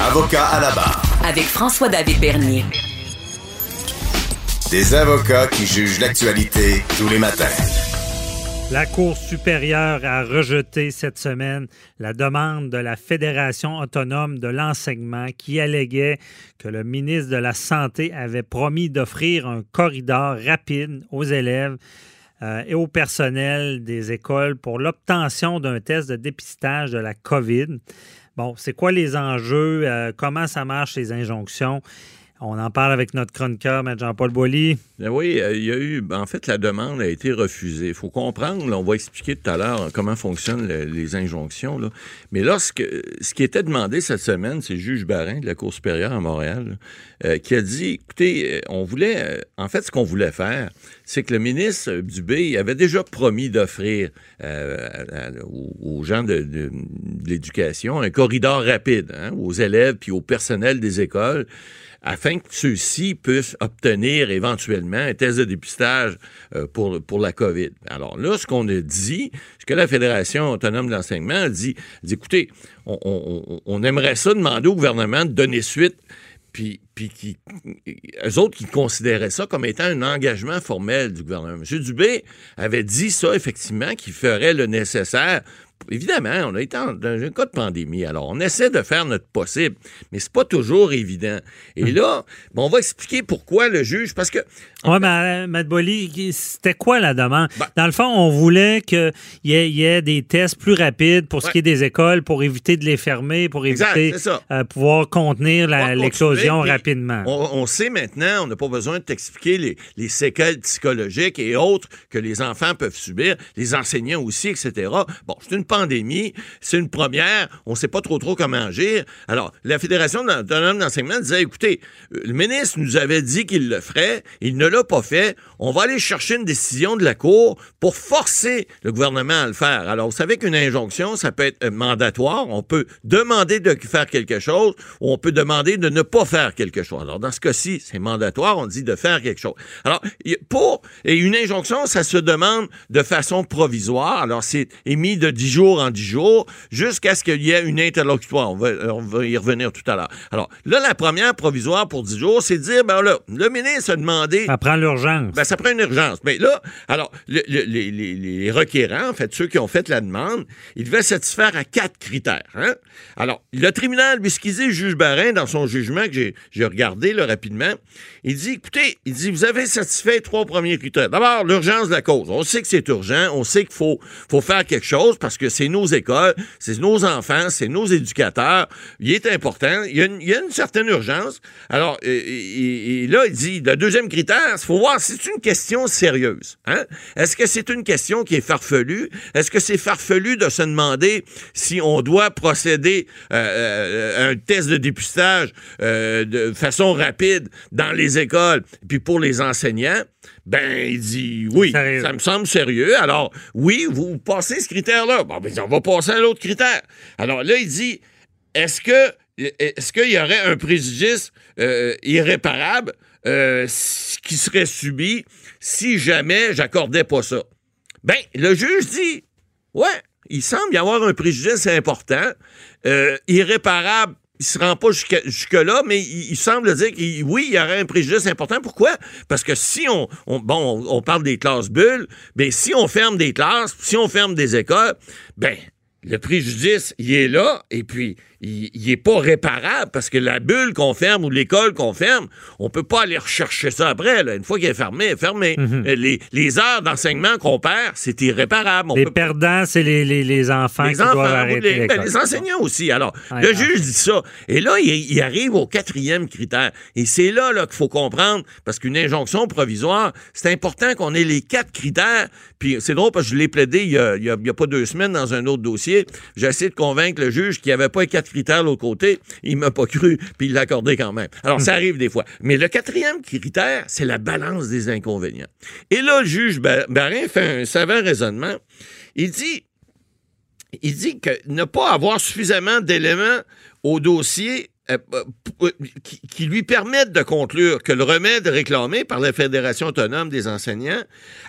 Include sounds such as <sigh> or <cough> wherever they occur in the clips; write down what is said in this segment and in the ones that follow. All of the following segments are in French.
Avocat à la barre. Avec François-David Bernier. Des avocats qui jugent l'actualité tous les matins. La Cour supérieure a rejeté cette semaine la demande de la Fédération autonome de l'enseignement qui alléguait que le ministre de la Santé avait promis d'offrir un corridor rapide aux élèves euh, et au personnel des écoles pour l'obtention d'un test de dépistage de la COVID. Bon, c'est quoi les enjeux? Euh, comment ça marche, les injonctions? On en parle avec notre chroniqueur, M. Jean-Paul Boilly. Ben oui, euh, il y a eu. Ben, en fait, la demande a été refusée. Il faut comprendre, on va expliquer tout à l'heure comment fonctionnent les injonctions. Mais lorsque ce qui était demandé cette semaine, c'est le juge Barin de la Cour supérieure à Montréal euh, qui a dit écoutez, euh, on voulait. en fait, ce qu'on voulait faire, c'est que le ministre Dubé avait déjà promis d'offrir aux gens de, l'éducation un corridor rapide hein, aux élèves puis au personnel des écoles afin que ceux-ci puissent obtenir éventuellement un test de dépistage euh, pour, pour la COVID. Alors là, ce qu'on a dit, ce que la Fédération autonome de l'enseignement a dit, dit écoutez, on, aimerait ça demander au gouvernement de donner suite puis, puis qui, eux autres qui considéraient ça comme étant un engagement formel du gouvernement. M. Dubé avait dit ça, effectivement, qu'il ferait le nécessaire évidemment, on a été dans un cas de pandémie. Alors, on essaie de faire notre possible, mais c'est pas toujours évident. Et hmm. là, on va expliquer pourquoi le juge, parce que. Oui, mais Mme Boli, c'était quoi la demande? Ben dans le fond, on voulait qu'il y, y, ait des tests plus rapides pour ce qui est des écoles, pour éviter de les fermer, pour éviter euh, pouvoir contenir l'explosion rapidement. On, sait maintenant, on n'a pas besoin de t'expliquer les, les séquelles psychologiques et autres que les enfants peuvent subir, les enseignants aussi, etc. Bon, c'est une pandémie, c'est une première, on ne sait pas trop trop comment agir. Alors, la Fédération autonome d'enseignement disait, écoutez, euh, le ministre nous avait dit qu'il le ferait, il ne l'a pas fait, on va aller chercher une décision de la Cour pour forcer le gouvernement à le faire. Alors, vous savez qu'une injonction, ça peut être euh, mandatoire, on peut demander de faire quelque chose ou on peut demander de ne pas faire quelque chose. Alors, dans ce cas-ci, c'est mandatoire, on dit de faire quelque chose. Alors, pour, et une injonction, ça se demande de façon provisoire, alors c'est émis de 10 jours en dix jours jusqu'à ce qu'il y ait une interlocutoire. On va, y revenir tout à l'heure. Alors, là, la première provisoire pour dix jours, c'est de dire, ben là, le ministre a demandé... Ça prend l'urgence. Ben, ça prend une urgence. Mais là, alors, les, requérants, en fait, ceux qui ont fait la demande, ils devaient satisfaire à quatre critères. Hein? Alors, le tribunal, lui, juge Barin, dans son jugement que j'ai regardé là, rapidement, il dit, écoutez, il dit, vous avez satisfait trois premiers critères. D'abord, l'urgence de la cause. On sait que c'est urgent, on sait qu'il faut, faut faire quelque chose parce que c'est nos écoles, c'est nos enfants, c'est nos éducateurs. Il est important. Il y a une, certaine urgence. Alors, là, il dit, le deuxième critère, il faut voir si c'est une question sérieuse. Hein? Est-ce que c'est une question qui est farfelue? Est-ce que c'est farfelu de se demander si on doit procéder euh, euh, à un test de dépistage euh, de façon rapide dans les écoles, puis pour les enseignants? Ben, il dit oui, ça me semble sérieux. Alors, oui, vous passez ce critère-là. Bon, ben, on va passer à l'autre critère. Alors là, il dit est-ce que est-ce qu'il y aurait un préjudice euh, irréparable euh, qui serait subi si jamais j'accordais pas ça? Ben, le juge dit Ouais, il semble y avoir un préjudice important, euh, irréparable il se rend pas jusque-là, mais il, semble dire que oui, il y aurait un préjudice important. Pourquoi? Parce que si on, bon, on, parle des classes bulles, mais ben, si on ferme des classes, si on ferme des écoles, ben le préjudice, il est là, et puis il n'est pas réparable parce que la bulle qu'on ferme ou l'école qu'on ferme, on peut pas aller rechercher ça après. Une fois qu'elle est fermée, elle est fermée. Mhm. Euh, les, heures d'enseignement qu'on perd, c'est irréparable. les perdants, c'est les, enfants qui doivent arrêter ben, les, enseignants aussi. Alors, le juge dit ça. Et là, il, arrive au quatrième critère. Et c'est là, là qu'il faut comprendre, parce qu'une injonction provisoire, c'est important qu'on ait les quatre critères. Puis c'est drôle parce que je l'ai plaidé il y, a, a, pas deux semaines dans un autre dossier. J'ai essayé de convaincre le juge qu'il n'y avait pas les quatre critère de l'autre côté, il m'a pas cru, puis il l'a accordé quand même. Alors, ça arrive des fois. Mais le quatrième critère, c'est la balance des inconvénients. Et là, le juge Barin fait un savant raisonnement. Il dit, il dit que ne pas avoir suffisamment d'éléments au dossier euh, euh, qui, lui permettent de conclure que le remède réclamé par la Fédération autonome des enseignants,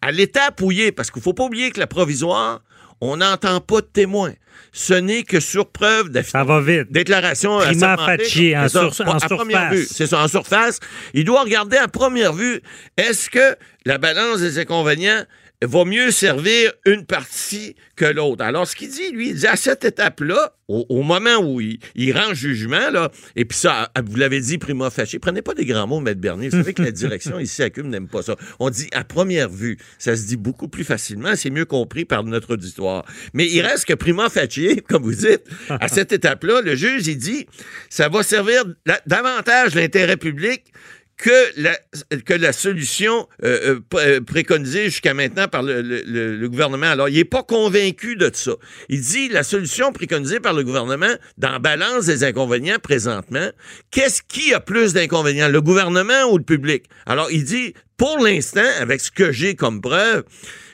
à l'étape où il est, parce qu'il ne faut pas oublier que la provisoire, on n'entend pas de témoins. Ce n'est que sur preuve Ça va vite. déclaration Prima assermentée. facie, en sur- en à première surface. vue. C'est ça, en surface. Il doit regarder à première vue, est-ce que la balance des inconvénients va mieux servir une partie que l'autre. Alors, ce qu'il dit, lui, il dit à cette étape-là, au, au moment où il, il rend jugement, là, et puis ça, vous l'avez dit, prima facie, prenez pas des grands mots, Maître Bernier. Vous savez que la direction <laughs> ici à CUM n'aime pas ça. On dit à première vue. Ça se dit beaucoup plus facilement, c'est mieux compris par notre auditoire. Mais il reste que prima facie, <laughs> comme vous dites, à cette <laughs> étape-là, le juge, il dit, ça va servir davantage l'intérêt public que la, que la solution euh, euh, euh, préconisée jusqu'à maintenant par le, le- le- gouvernement. Alors, il n'est pas convaincu de ça. Il dit la solution préconisée par le gouvernement dans la balance des inconvénients présentement, qu'est-ce qui a plus d'inconvénients, le gouvernement ou le public? Alors, il dit, pour l'instant, avec ce que j'ai comme preuve,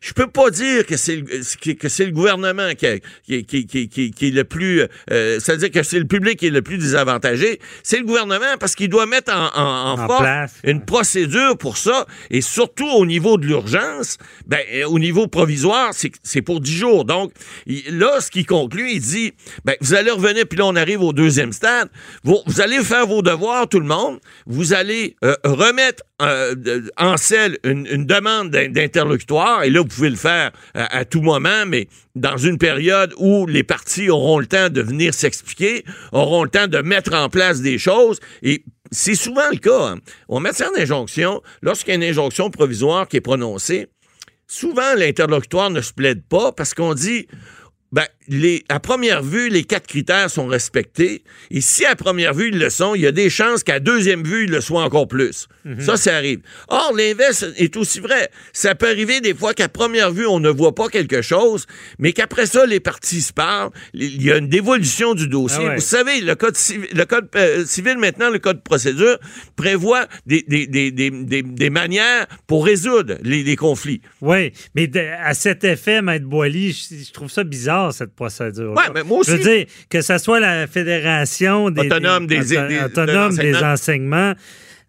je peux pas dire que c'est le, que c'est le gouvernement qui, est le plus... euh, C'est-à-dire que c'est le public qui est le plus désavantagé. C'est le gouvernement parce qu'il doit mettre en, en, en En force place. une procédure pour ça. Et surtout au niveau de l'urgence, ben, au niveau provisoire, c'est pour 10 jours. Donc, il- là, ce qu'il conclut, il dit, ben, vous allez revenir, puis là, on arrive au deuxième stade. Vous, vous allez faire vos devoirs, tout le monde. Vous allez euh, remettre euh, en une, demande d'in- d'interlocutoire. Et là, vous pouvez le faire à, tout moment, mais dans une période où les partis auront le temps de venir s'expliquer, auront le temps de mettre en place des choses. Et c'est souvent le cas. hein. En matière d'injonction, lorsqu'il y a une injonction provisoire qui est prononcée, souvent l'interlocutoire ne se plaide pas parce qu'on dit ben, les, à première vue, les quatre critères sont respectés. Et si à première vue, ils le sont, il y a des chances qu'à deuxième vue, ils le soient encore plus. Ça, ça arrive. Or, l'inverse est aussi vrai. Ça peut arriver des fois qu'à première vue, on ne voit pas quelque chose, mais qu'après ça, les parties se parlent. Il y a une dévolution du dossier. Ah ouais. Vous savez, le code, civil, le code euh, civil, maintenant, le code de procédure, prévoit des, des, des, des, des- des manières pour résoudre les, les conflits. Oui, mais à cet effet, Maître Boily, je, je trouve ça bizarre, cette procédure. Ouais, mais moi aussi. Je veux dire, que ce soit la Fédération des, Autonome des- des- de autonome des enseignements,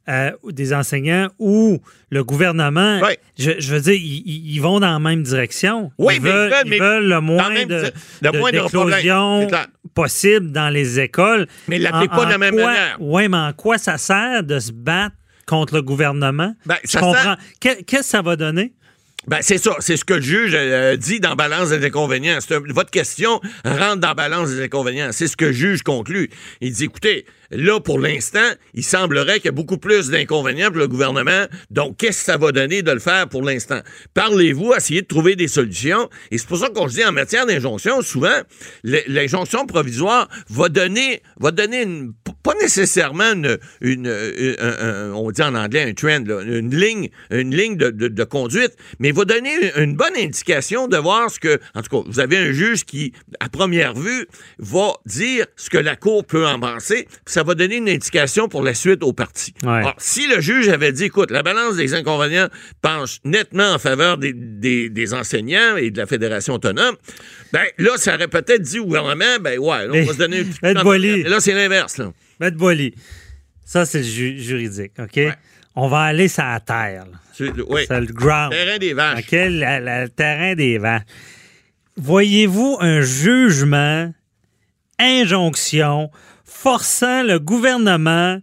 euh, des enseignants ou le gouvernement, je, je veux dire, ils, vont dans la même direction. Oui, ils mais ils veulent, ils veulent le moins de, le de- possible dans les écoles. Mais ils l'appliquent En- pas de la même quoi- manière. Oui, mais en quoi ça sert de se battre contre le gouvernement? Ben, Je ça Qu'est-ce que ça va donner? Ben, c'est ça. C'est ce que le juge euh, dit dans Balance des inconvénients. Votre question rentre dans Balance des inconvénients. C'est ce que le juge conclut. Il dit, écoutez, là, pour l'instant, il semblerait qu'il y a beaucoup plus d'inconvénients pour le gouvernement. Donc, qu'est-ce que ça va donner de le faire pour l'instant? Parlez-vous, essayez de trouver des solutions. Et c'est pour ça qu'on se dit, en matière d'injonction, souvent, l'injonction provisoire va donner, va donner une, pas nécessairement une, euh, on dit en anglais un trend, une ligne, une ligne de, de- de conduite, mais va donner une, une bonne indication de voir ce que, en tout cas, vous avez un juge qui, à première vue, va dire ce que la Cour peut en penser, puis ça va donner une indication pour la suite au parti. Ouais. Alors, si le juge avait dit, écoute, la balance des inconvénients penche nettement en faveur des, des- des enseignants et de la Fédération autonome, ben là, ça aurait peut-être dit au gouvernement, ben ouais, là, on Mais- va se donner un petit <laughs> Maître coup Boily. Mais Là, c'est l'inverse, là. Maître Boily, ça, c'est ju- juridique, OK? On va aller sur la terre. C'est- Oui. Le ground. Terrain des la- le terrain des vents. Voyez-vous un jugement, injonction, forçant le gouvernement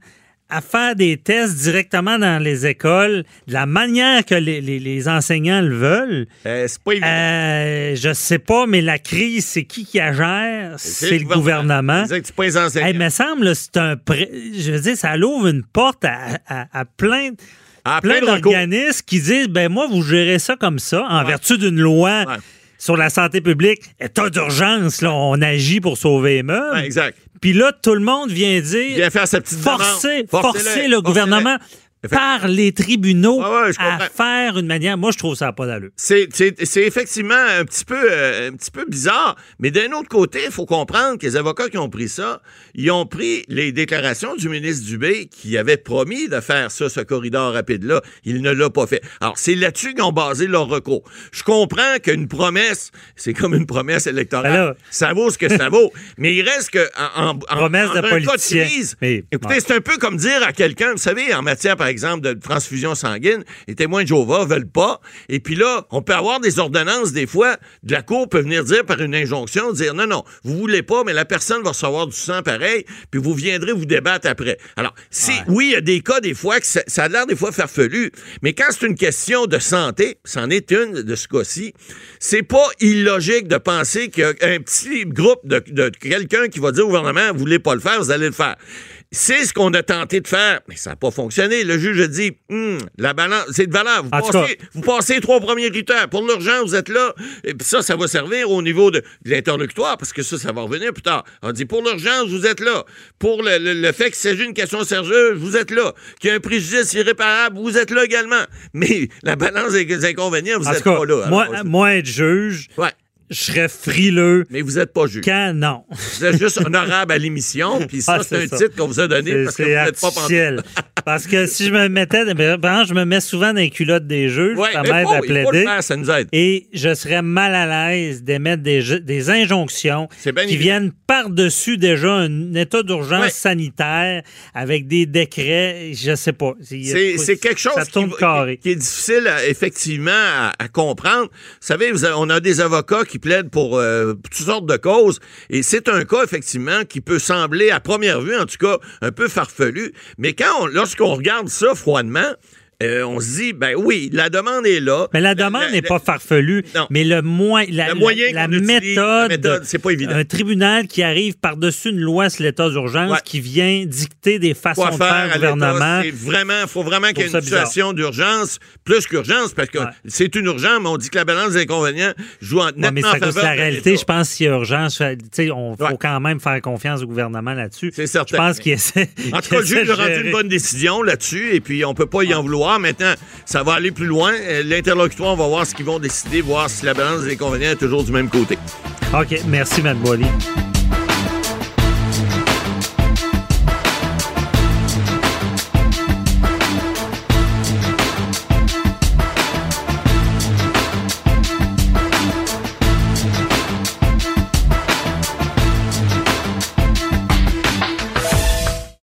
à faire des tests directement dans les écoles de la manière que les, les- les enseignants le veulent? Euh, c'est pas évident. Euh, je sais pas, mais la crise, c'est qui qui la gère? C'est le gouvernement. C'est c'est pas les enseignants. Hey, me semble, c'est un. pré- Je veux dire, ça l'ouvre une porte à, à- à plein, À plein d'organismes qui disent ben moi, vous gérez ça comme ça, en vertu d'une loi Ouais. sur la santé publique. État d'urgence, là, on agit pour sauver les meubles. Ouais, exact. Puis là, tout le monde vient dire Vient faire sa petite forcer, demande. forcer Forcez-le, le forcez-le. gouvernement par les tribunaux ouais, je à faire une manière. Moi, je trouve ça pas d'allure. C'est, effectivement un petit peu euh, un petit peu bizarre, mais d'un autre côté, il faut comprendre que les avocats qui ont pris ça, ils ont pris les déclarations du ministre Dubé qui avait promis de faire ça, ce corridor rapide-là. Il ne l'a pas fait. Alors, c'est là-dessus qu'ils ont basé leur recours. Je comprends qu'une promesse, c'est comme une promesse électorale. Ben ça vaut ce que ça vaut. <laughs> Mais il reste que en, Promesse en de un cas politicien. crise, Mais- écoutez, ouais. c'est un peu comme dire à quelqu'un, vous savez, en matière, par exemple, de transfusion sanguine, les témoins de Jéhovah veulent pas. Et puis là, on peut avoir des ordonnances, des fois, de la Cour peut venir dire par une injonction, dire non, non, vous voulez pas, mais la personne va recevoir du sang pareil, puis vous viendrez vous débattre après. Alors, si, oui, il y a des cas, des fois, que ça, ça a l'air des fois farfelu, mais quand c'est une question de santé, c'en est une de ce cas-ci, c'est pas illogique de penser qu'il y a un petit groupe de, de quelqu'un qui va dire au gouvernement, vous voulez pas le faire, vous allez le faire. C'est ce qu'on a tenté de faire, mais ça n'a pas fonctionné. Le juge a dit, Hum, la balance, c'est de valeur. Vous passez, vous passez les trois premiers critères. Pour l'urgence, vous êtes là. Et puis ça, ça va servir au niveau de, de l'interlocutoire, parce que ça, ça va revenir plus tard. On dit, pour l'urgence, vous êtes là. Pour le, le- le fait qu'il s'agit d'une question sérieuse, vous êtes là. Qu'il y a un préjudice irréparable, vous êtes là également. Mais la balance des inconvénients, vous n'êtes pas là. moi, moi, être juge, ouais. Je serais frileux Mais vous n'êtes pas juge. quand? Non. Vous êtes juste honorable à l'émission, puis <laughs> ça, Ah, c'est c'est un ça. titre qu'on vous a donné parce que vous n'êtes pas. <laughs> Parce que si je me mettais, ben, par exemple, je me mets souvent dans les culottes des juges, Ouais, ça m'aide à plaider. faire, ça nous aide. Et je serais mal à l'aise d'émettre des, injonctions qui évident. viennent par-dessus déjà un état d'urgence Ouais. sanitaire avec des décrets, je sais pas. C'est quelque chose qui, est difficile, à- effectivement, à, à comprendre. Vous savez, vous avez- on a des avocats qui plaident pour, euh, pour toutes sortes de causes, et c'est un cas, effectivement, qui peut sembler, à première vue, en tout cas, un peu farfelu. Mais quand on- lorsqu'on regarde ça froidement, euh, on se dit, ben oui, la demande est là. Mais la demande n'est pas farfelue, Non. mais le, la, Le moyen la, utilise, la méthode, méthode, c'est pas évident. un tribunal qui arrive par-dessus une loi sur l'état d'urgence Ouais. qui vient dicter des façons quoi de faire au gouvernement. c'est vraiment, faut vraiment qu'il y ait une ça situation d'urgence, plus qu'urgence, parce que Ouais. c'est une urgence, mais on dit que la balance des inconvénients joue en, Ouais, nettement mais en faveur la réalité, je pense qu'il y a urgence. Tu sais, on faut quand même faire confiance au gouvernement là-dessus. C'est certain. Je pense qu'il essaie. En <laughs> tout cas, le juge a rendu une bonne décision là-dessus et puis on peut pas y en vouloir. Maintenant, ça va aller plus loin. Euh, L'interlocutoire, on va voir ce qu'ils vont décider, voir si la balance des inconvénients est toujours du même côté. OK, merci, Boily.